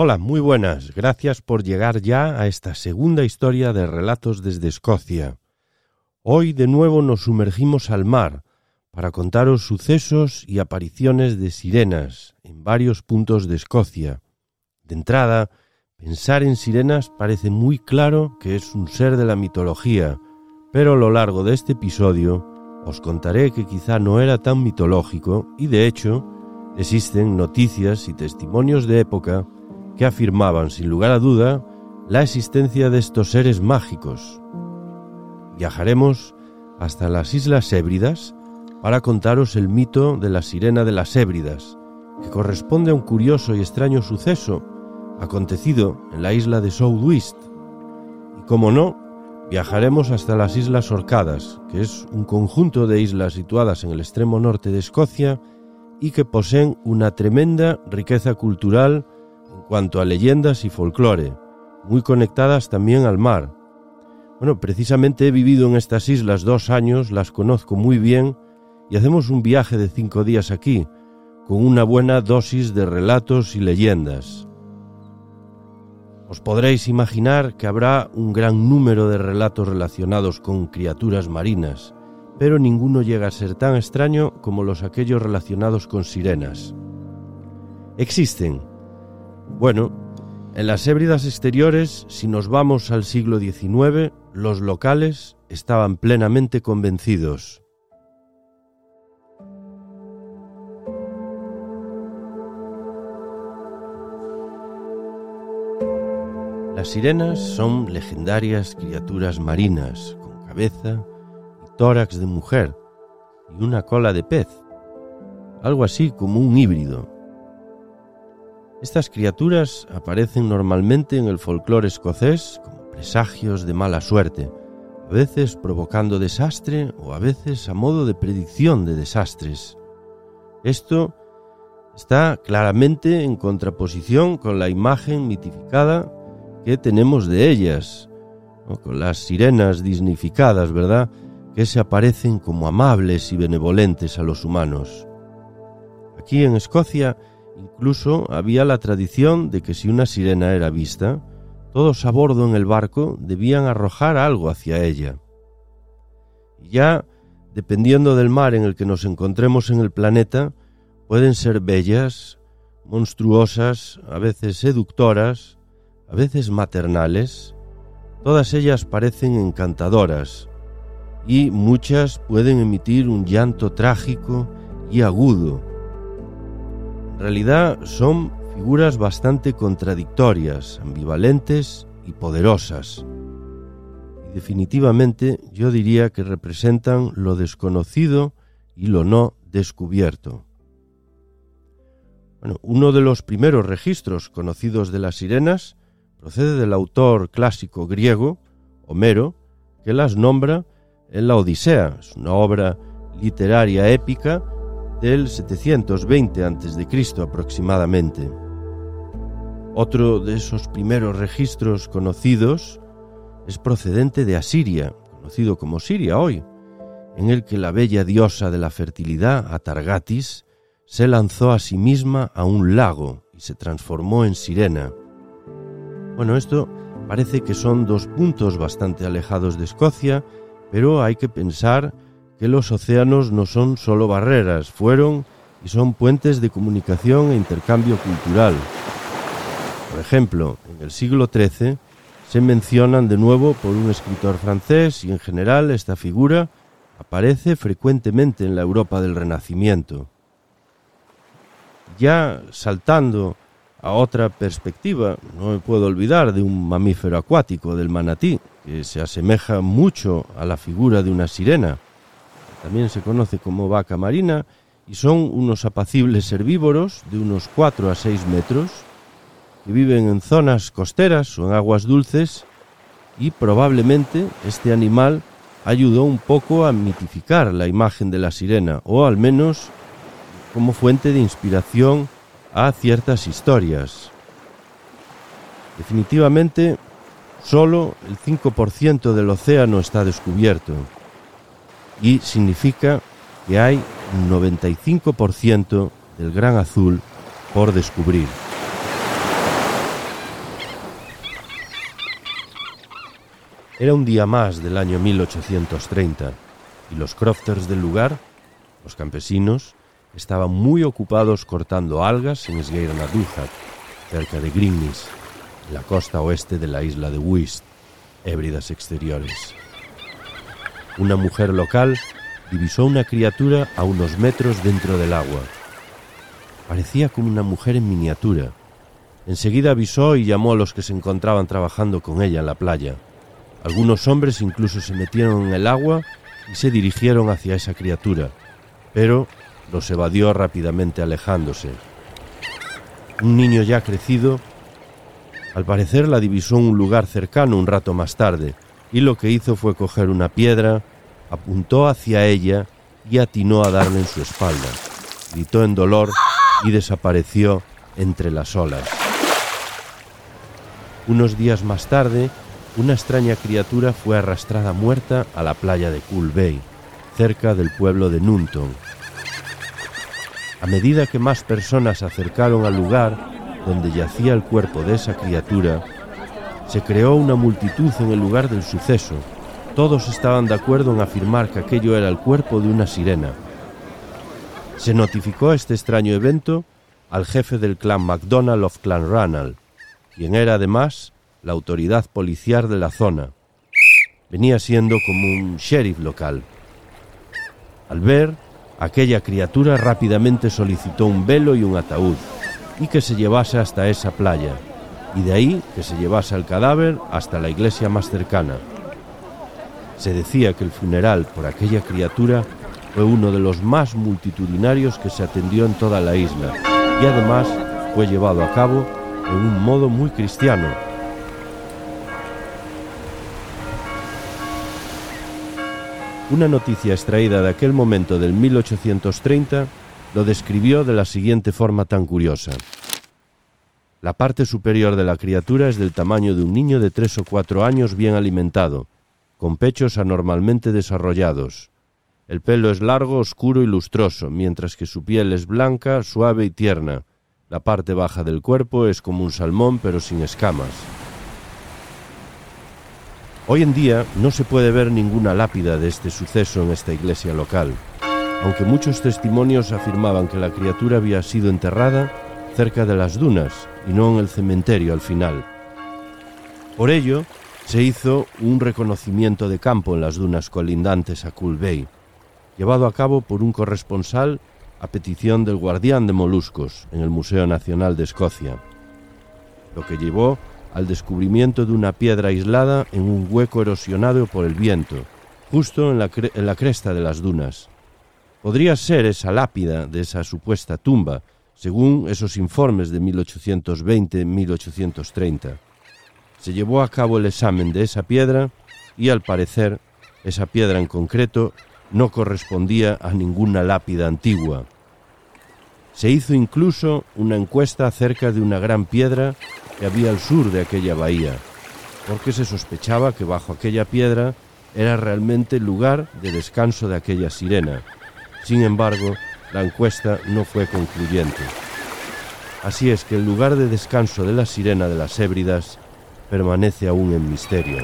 Hola, muy buenas. Gracias por llegar ya a esta segunda historia de Relatos desde Escocia. Hoy de nuevo nos sumergimos al mar para contaros sucesos y apariciones de sirenas en varios puntos de Escocia. De entrada, pensar en sirenas parece muy claro que es un ser de la mitología, pero a lo largo de este episodio os contaré que quizá no era tan mitológico y de hecho existen noticias y testimonios de época que afirmaban sin lugar a duda la existencia de estos seres mágicos. Viajaremos hasta las Islas Hébridas para contaros el mito de la sirena de las Hébridas, que corresponde a un curioso y extraño suceso acontecido en la isla de Southwest. Y como no, viajaremos hasta las Islas Orcadas, que es un conjunto de islas situadas en el extremo norte de Escocia y que poseen una tremenda riqueza cultural cuanto a leyendas y folclore, muy conectadas también al mar. Bueno, precisamente he vivido en estas islas dos años, las conozco muy bien y hacemos un viaje de cinco días aquí, con una buena dosis de relatos y leyendas. Os podréis imaginar que habrá un gran número de relatos relacionados con criaturas marinas, pero ninguno llega a ser tan extraño como los aquellos relacionados con sirenas. Existen. Bueno, en las hébridas exteriores, si nos vamos al siglo XIX, los locales estaban plenamente convencidos. Las sirenas son legendarias criaturas marinas con cabeza y tórax de mujer y una cola de pez, algo así como un híbrido. Estas criaturas aparecen normalmente en el folclore escocés como presagios de mala suerte, a veces provocando desastre o a veces a modo de predicción de desastres. Esto está claramente en contraposición con la imagen mitificada que tenemos de ellas, con las sirenas dignificadas, ¿verdad? Que se aparecen como amables y benevolentes a los humanos. Aquí en Escocia incluso había la tradición de que si una sirena era vista, todos a bordo en el barco debían arrojar algo hacia ella. Ya, dependiendo del mar en el que nos encontremos en el planeta, pueden ser bellas, monstruosas, a veces seductoras, a veces maternales, todas ellas parecen encantadoras y muchas pueden emitir un llanto trágico y agudo. En realidad son figuras bastante contradictorias, ambivalentes y poderosas. Y definitivamente yo diría que representan lo desconocido y lo no descubierto. Bueno, uno de los primeros registros conocidos de las sirenas procede del autor clásico griego, Homero, que las nombra en la Odisea, es una obra literaria épica del 720 a.C. aproximadamente. Otro de esos primeros registros conocidos es procedente de Asiria, conocido como Siria hoy, en el que la bella diosa de la fertilidad, Atargatis, se lanzó a sí misma a un lago y se transformó en sirena. Bueno, esto parece que son dos puntos bastante alejados de Escocia, pero hay que pensar que los océanos no son solo barreras, fueron y son puentes de comunicación e intercambio cultural. Por ejemplo, en el siglo XIII se mencionan de nuevo por un escritor francés y en general esta figura aparece frecuentemente en la Europa del Renacimiento. Ya saltando a otra perspectiva, no me puedo olvidar de un mamífero acuático, del manatí, que se asemeja mucho a la figura de una sirena. También se conoce como vaca marina y son unos apacibles herbívoros de unos 4 a 6 metros que viven en zonas costeras o en aguas dulces y probablemente este animal ayudó un poco a mitificar la imagen de la sirena o al menos como fuente de inspiración a ciertas historias. Definitivamente, solo el 5% del océano está descubierto y significa que hay un 95% del gran azul por descubrir. Era un día más del año 1830 y los crofters del lugar, los campesinos, estaban muy ocupados cortando algas en Esgueira-Nadújar, cerca de Grignis, en la costa oeste de la isla de Wist, Hébridas exteriores. Una mujer local divisó una criatura a unos metros dentro del agua. Parecía como una mujer en miniatura. Enseguida avisó y llamó a los que se encontraban trabajando con ella en la playa. Algunos hombres incluso se metieron en el agua y se dirigieron hacia esa criatura, pero los evadió rápidamente alejándose. Un niño ya crecido, al parecer la divisó en un lugar cercano un rato más tarde, y lo que hizo fue coger una piedra, apuntó hacia ella y atinó a darle en su espalda. Gritó en dolor y desapareció entre las olas. Unos días más tarde, una extraña criatura fue arrastrada muerta a la playa de Cool Bay, cerca del pueblo de Nunton. A medida que más personas se acercaron al lugar donde yacía el cuerpo de esa criatura, se creó una multitud en el lugar del suceso. Todos estaban de acuerdo en afirmar que aquello era el cuerpo de una sirena. Se notificó este extraño evento al jefe del clan MacDonald of Clanranald, quien era además la autoridad policial de la zona. Venía siendo como un sheriff local. Al ver aquella criatura rápidamente solicitó un velo y un ataúd y que se llevase hasta esa playa, y de ahí que se llevase el cadáver hasta la iglesia más cercana. Se decía que el funeral por aquella criatura fue uno de los más multitudinarios que se atendió en toda la isla y además fue llevado a cabo en un modo muy cristiano, Una noticia extraída de aquel momento del 1830 lo describió de la siguiente forma tan curiosa. La parte superior de la criatura es del tamaño de un niño de tres o cuatro años bien alimentado, con pechos anormalmente desarrollados. El pelo es largo, oscuro y lustroso, mientras que su piel es blanca, suave y tierna. La parte baja del cuerpo es como un salmón pero sin escamas. Hoy en día no se puede ver ninguna lápida de este suceso en esta iglesia local, aunque muchos testimonios afirmaban que la criatura había sido enterrada cerca de las dunas y no en el cementerio al final. Por ello, se hizo un reconocimiento de campo en las dunas colindantes a Cool Bay, llevado a cabo por un corresponsal a petición del guardián de moluscos en el Museo Nacional de Escocia, lo que llevó al descubrimiento de una piedra aislada en un hueco erosionado por el viento, justo en la, en la cresta de las dunas. Podría ser esa lápida de esa supuesta tumba, según esos informes de 1820-1830. Se llevó a cabo el examen de esa piedra y al parecer esa piedra en concreto no correspondía a ninguna lápida antigua. Se hizo incluso una encuesta acerca de una gran piedra que había al sur de aquella bahía, porque se sospechaba que bajo aquella piedra era realmente el lugar de descanso de aquella sirena. Sin embargo, la encuesta no fue concluyente. Así es que el lugar de descanso de la sirena de las Hébridas permanece aún en misterio.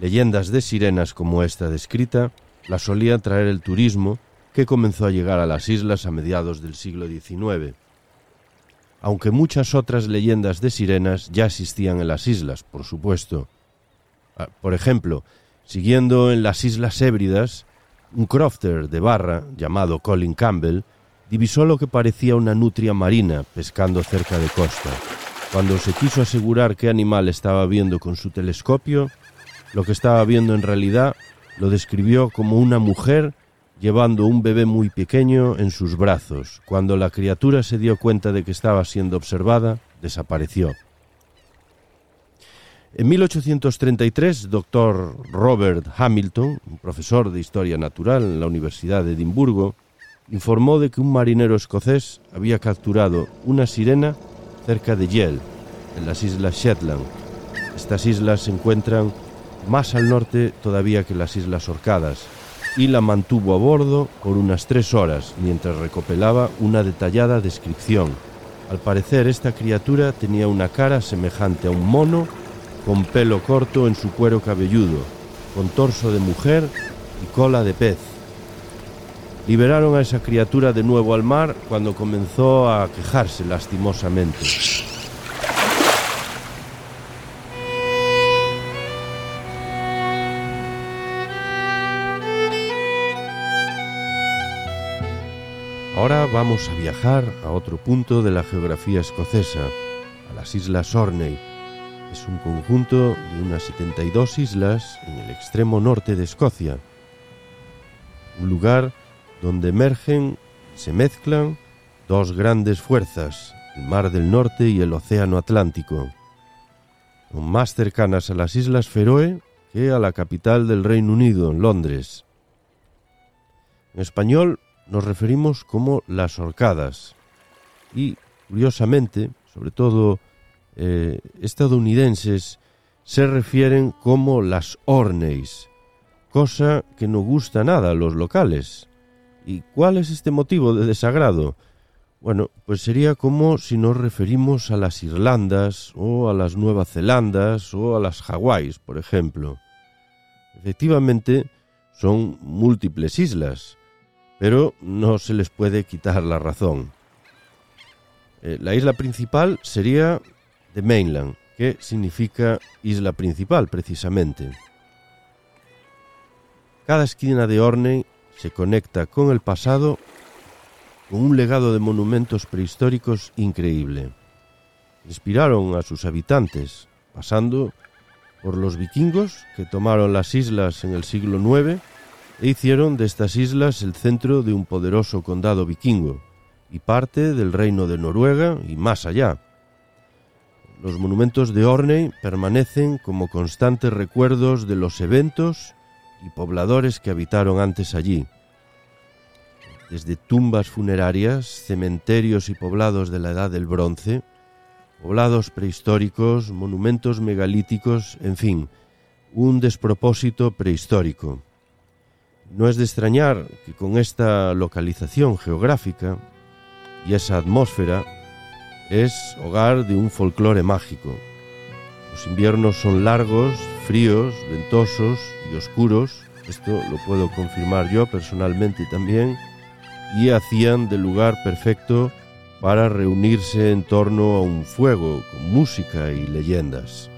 Leyendas de sirenas como esta descrita la solía traer el turismo que comenzó a llegar a las islas a mediados del siglo XIX. Aunque muchas otras leyendas de sirenas ya existían en las islas, por supuesto. Ah, por ejemplo, siguiendo en las Islas Hébridas, un crofter de barra llamado Colin Campbell divisó lo que parecía una nutria marina pescando cerca de costa. Cuando se quiso asegurar qué animal estaba viendo con su telescopio, lo que estaba viendo en realidad lo describió como una mujer llevando un bebé muy pequeño en sus brazos. Cuando la criatura se dio cuenta de que estaba siendo observada, desapareció. En 1833, doctor Robert Hamilton, un profesor de historia natural en la Universidad de Edimburgo, informó de que un marinero escocés había capturado una sirena cerca de Yell, en las islas Shetland. Estas islas se encuentran más al norte todavía que las islas Orcadas, y la mantuvo a bordo por unas tres horas mientras recopilaba una detallada descripción. Al parecer esta criatura tenía una cara semejante a un mono con pelo corto en su cuero cabelludo, con torso de mujer y cola de pez. Liberaron a esa criatura de nuevo al mar cuando comenzó a quejarse lastimosamente. Ahora vamos a viajar a otro punto de la geografía escocesa, a las Islas Orney, es un conjunto de unas 72 islas en el extremo norte de Escocia. Un lugar donde emergen, se mezclan dos grandes fuerzas, el Mar del Norte y el Océano Atlántico. Son más cercanas a las Islas Feroe que a la capital del Reino Unido, Londres. En español nos referimos como las Orcadas y, curiosamente, sobre todo eh, estadounidenses se refieren como las Orneys, cosa que no gusta nada a los locales. ¿Y cuál es este motivo de desagrado? Bueno, pues sería como si nos referimos a las Irlandas o a las Nueva Zelandas o a las Hawái, por ejemplo. Efectivamente, son múltiples islas, pero no se les puede quitar la razón. Eh, la isla principal sería de mainland, que significa isla principal precisamente. Cada esquina de Orney se conecta con el pasado con un legado de monumentos prehistóricos increíble. Inspiraron a sus habitantes, pasando por los vikingos que tomaron las islas en el siglo IX e hicieron de estas islas el centro de un poderoso condado vikingo y parte del reino de Noruega y más allá. Los monumentos de Orney permanecen como constantes recuerdos de los eventos y pobladores que habitaron antes allí. Desde tumbas funerarias, cementerios y poblados de la Edad del Bronce, poblados prehistóricos, monumentos megalíticos, en fin, un despropósito prehistórico. No es de extrañar que con esta localización geográfica y esa atmósfera es hogar de un folclore mágico. Los inviernos son largos, fríos, ventosos y oscuros, esto lo puedo confirmar yo personalmente también, y hacían del lugar perfecto para reunirse en torno a un fuego con música y leyendas.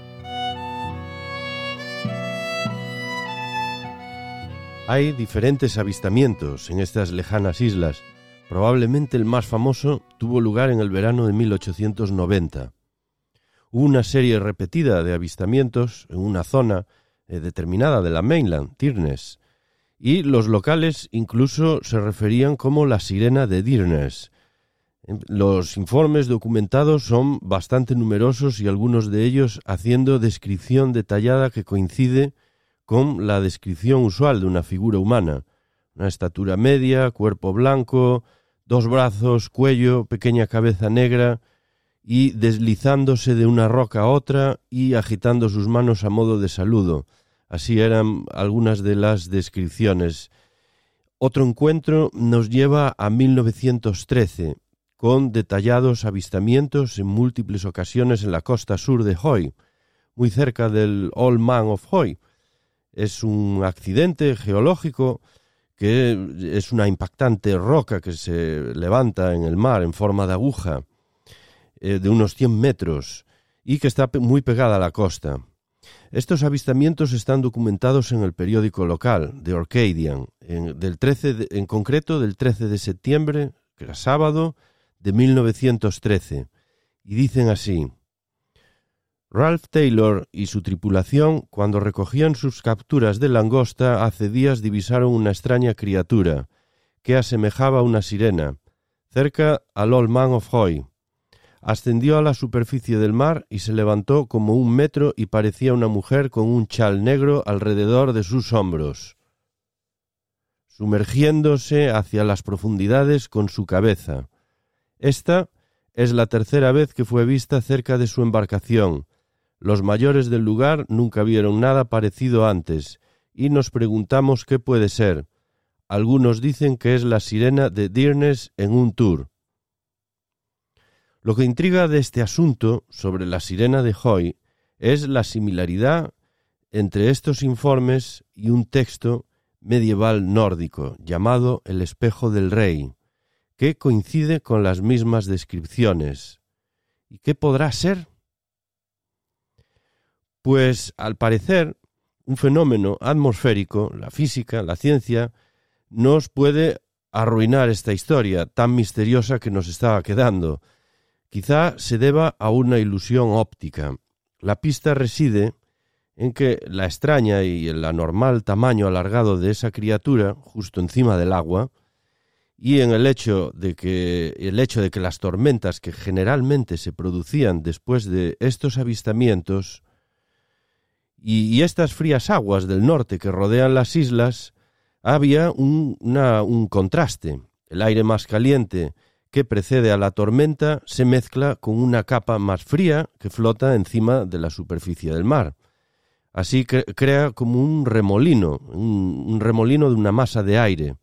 Hay diferentes avistamientos en estas lejanas islas, Probablemente el más famoso tuvo lugar en el verano de 1890. Hubo una serie repetida de avistamientos en una zona eh, determinada de la mainland, Tirnes, y los locales incluso se referían como la sirena de Dirnes. Los informes documentados son bastante numerosos y algunos de ellos haciendo descripción detallada que coincide con la descripción usual de una figura humana, una estatura media, cuerpo blanco, dos brazos, cuello, pequeña cabeza negra, y deslizándose de una roca a otra y agitando sus manos a modo de saludo. Así eran algunas de las descripciones. Otro encuentro nos lleva a 1913, con detallados avistamientos en múltiples ocasiones en la costa sur de Hoy, muy cerca del Old Man of Hoy. Es un accidente geológico que es una impactante roca que se levanta en el mar en forma de aguja eh, de unos 100 metros y que está muy pegada a la costa. Estos avistamientos están documentados en el periódico local, The Orcadian, en, del 13 en concreto del 13 de septiembre, que era sábado, de 1913, y dicen así. Ralph Taylor y su tripulación, cuando recogían sus capturas de langosta, hace días divisaron una extraña criatura, que asemejaba a una sirena, cerca al Old Man of Hoy. Ascendió a la superficie del mar y se levantó como un metro y parecía una mujer con un chal negro alrededor de sus hombros, sumergiéndose hacia las profundidades con su cabeza. Esta es la tercera vez que fue vista cerca de su embarcación, los mayores del lugar nunca vieron nada parecido antes, y nos preguntamos qué puede ser. Algunos dicen que es la sirena de Dearness en un tour. Lo que intriga de este asunto sobre la sirena de Hoy es la similaridad entre estos informes y un texto medieval nórdico llamado El espejo del rey, que coincide con las mismas descripciones. ¿Y qué podrá ser? Pues al parecer, un fenómeno atmosférico, la física, la ciencia, nos puede arruinar esta historia tan misteriosa que nos estaba quedando. Quizá se deba a una ilusión óptica. La pista reside en que la extraña y el anormal tamaño alargado de esa criatura justo encima del agua y en el hecho de que el hecho de que las tormentas que generalmente se producían después de estos avistamientos y, estas frías aguas del norte que rodean las islas, había un, un contraste. El aire más caliente que precede a la tormenta se mezcla con una capa más fría que flota encima de la superficie del mar. Así crea como un remolino, un, remolino de una masa de aire.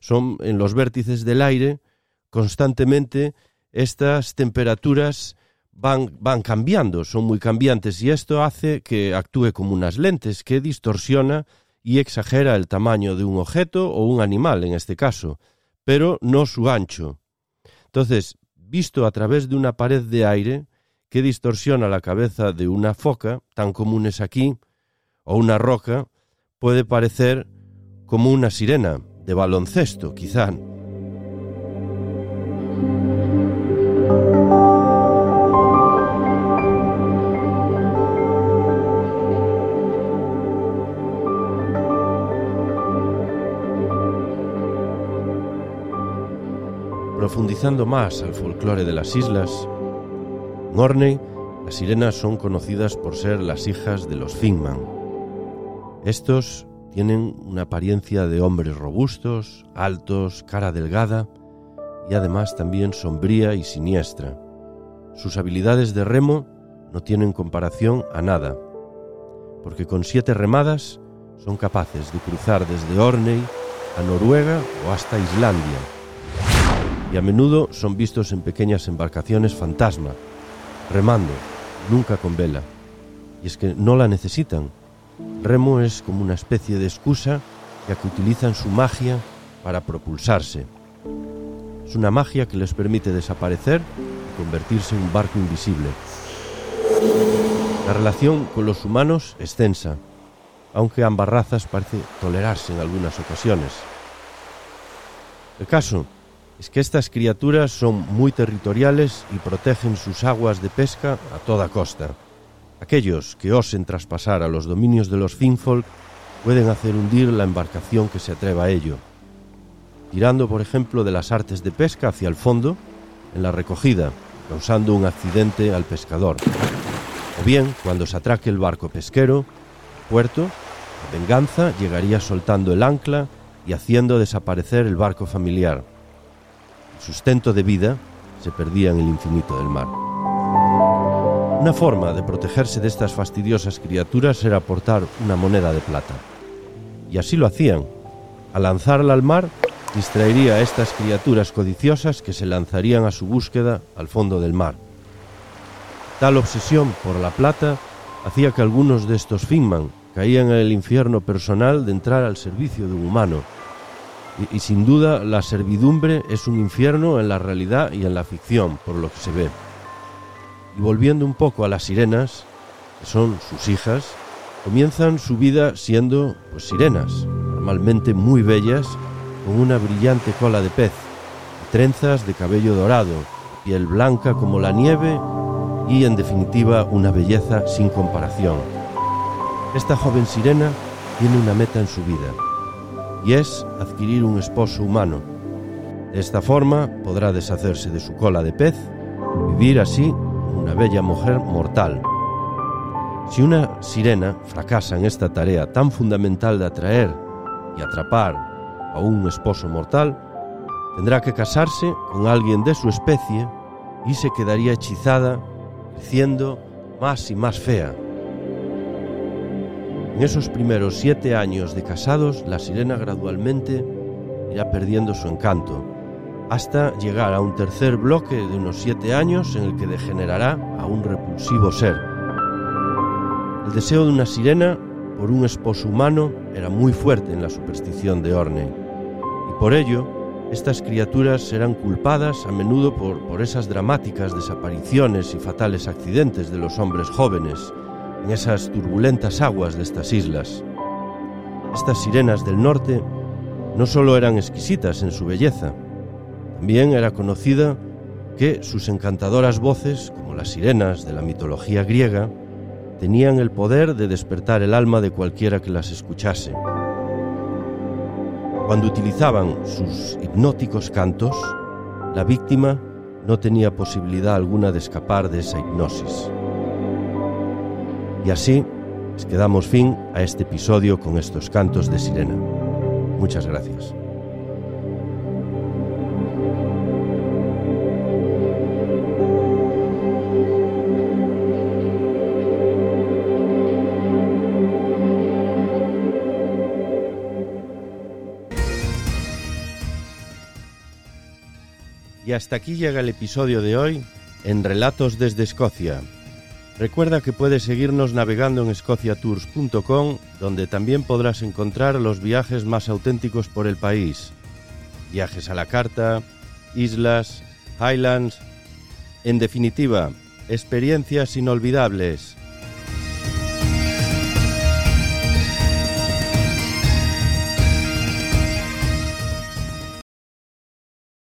Son en los vértices del aire constantemente estas temperaturas van, cambiando, son muy cambiantes y esto hace que actúe como unas lentes que distorsiona y exagera el tamaño de un objeto o un animal en este caso, pero no su ancho. Entonces, visto a través de una pared de aire que distorsiona la cabeza de una foca, tan comunes aquí, o una roca, puede parecer como una sirena de baloncesto, quizá. Profundizando más al folclore de las islas, en Orney las sirenas son conocidas por ser las hijas de los Fingman. Estos tienen una apariencia de hombres robustos, altos, cara delgada y además también sombría y siniestra. Sus habilidades de remo no tienen comparación a nada, porque con siete remadas son capaces de cruzar desde Orney a Noruega o hasta Islandia y a menudo son vistos en pequeñas embarcaciones fantasma, remando, nunca con vela. Y es que no la necesitan. Remo es como una especie de excusa ya que utilizan su magia para propulsarse. Es una magia que les permite desaparecer y convertirse en un barco invisible. La relación con los humanos es tensa, aunque ambas razas parece tolerarse en algunas ocasiones. El caso es que estas criaturas son muy territoriales y protegen sus aguas de pesca a toda costa. Aquellos que osen traspasar a los dominios de los Finfolk pueden hacer hundir la embarcación que se atreva a ello, tirando por ejemplo de las artes de pesca hacia el fondo en la recogida, causando un accidente al pescador. O bien, cuando se atraque el barco pesquero, puerto, la venganza llegaría soltando el ancla y haciendo desaparecer el barco familiar sustento de vida, se perdía en el infinito del mar. Una forma de protegerse de estas fastidiosas criaturas era aportar una moneda de plata. Y así lo hacían. Al lanzarla al mar, distraería a estas criaturas codiciosas que se lanzarían a su búsqueda al fondo del mar. Tal obsesión por la plata hacía que algunos de estos Finman caían en el infierno personal de entrar al servicio de un humano, y, sin duda la servidumbre es un infierno en la realidad y en la ficción, por lo que se ve. Y volviendo un poco a las sirenas, que son sus hijas, comienzan su vida siendo pues, sirenas, normalmente muy bellas, con una brillante cola de pez, trenzas de cabello dorado, piel blanca como la nieve y en definitiva una belleza sin comparación. Esta joven sirena tiene una meta en su vida y es adquirir un esposo humano. De esta forma podrá deshacerse de su cola de pez, vivir así una bella mujer mortal. Si una sirena fracasa en esta tarea tan fundamental de atraer y atrapar a un esposo mortal, tendrá que casarse con alguien de su especie y se quedaría hechizada, creciendo más y más fea. En esos primeros siete años de casados, la sirena gradualmente irá perdiendo su encanto, hasta llegar a un tercer bloque de unos siete años en el que degenerará a un repulsivo ser. El deseo de una sirena por un esposo humano era muy fuerte en la superstición de Orne, y por ello estas criaturas serán culpadas a menudo por, por esas dramáticas desapariciones y fatales accidentes de los hombres jóvenes en esas turbulentas aguas de estas islas. Estas sirenas del norte no solo eran exquisitas en su belleza, también era conocida que sus encantadoras voces, como las sirenas de la mitología griega, tenían el poder de despertar el alma de cualquiera que las escuchase. Cuando utilizaban sus hipnóticos cantos, la víctima no tenía posibilidad alguna de escapar de esa hipnosis. Y así es que damos fin a este episodio con estos cantos de sirena. Muchas gracias. Y hasta aquí llega el episodio de hoy en Relatos desde Escocia. Recuerda que puedes seguirnos navegando en escociatours.com, donde también podrás encontrar los viajes más auténticos por el país. Viajes a la carta, islas, highlands, en definitiva, experiencias inolvidables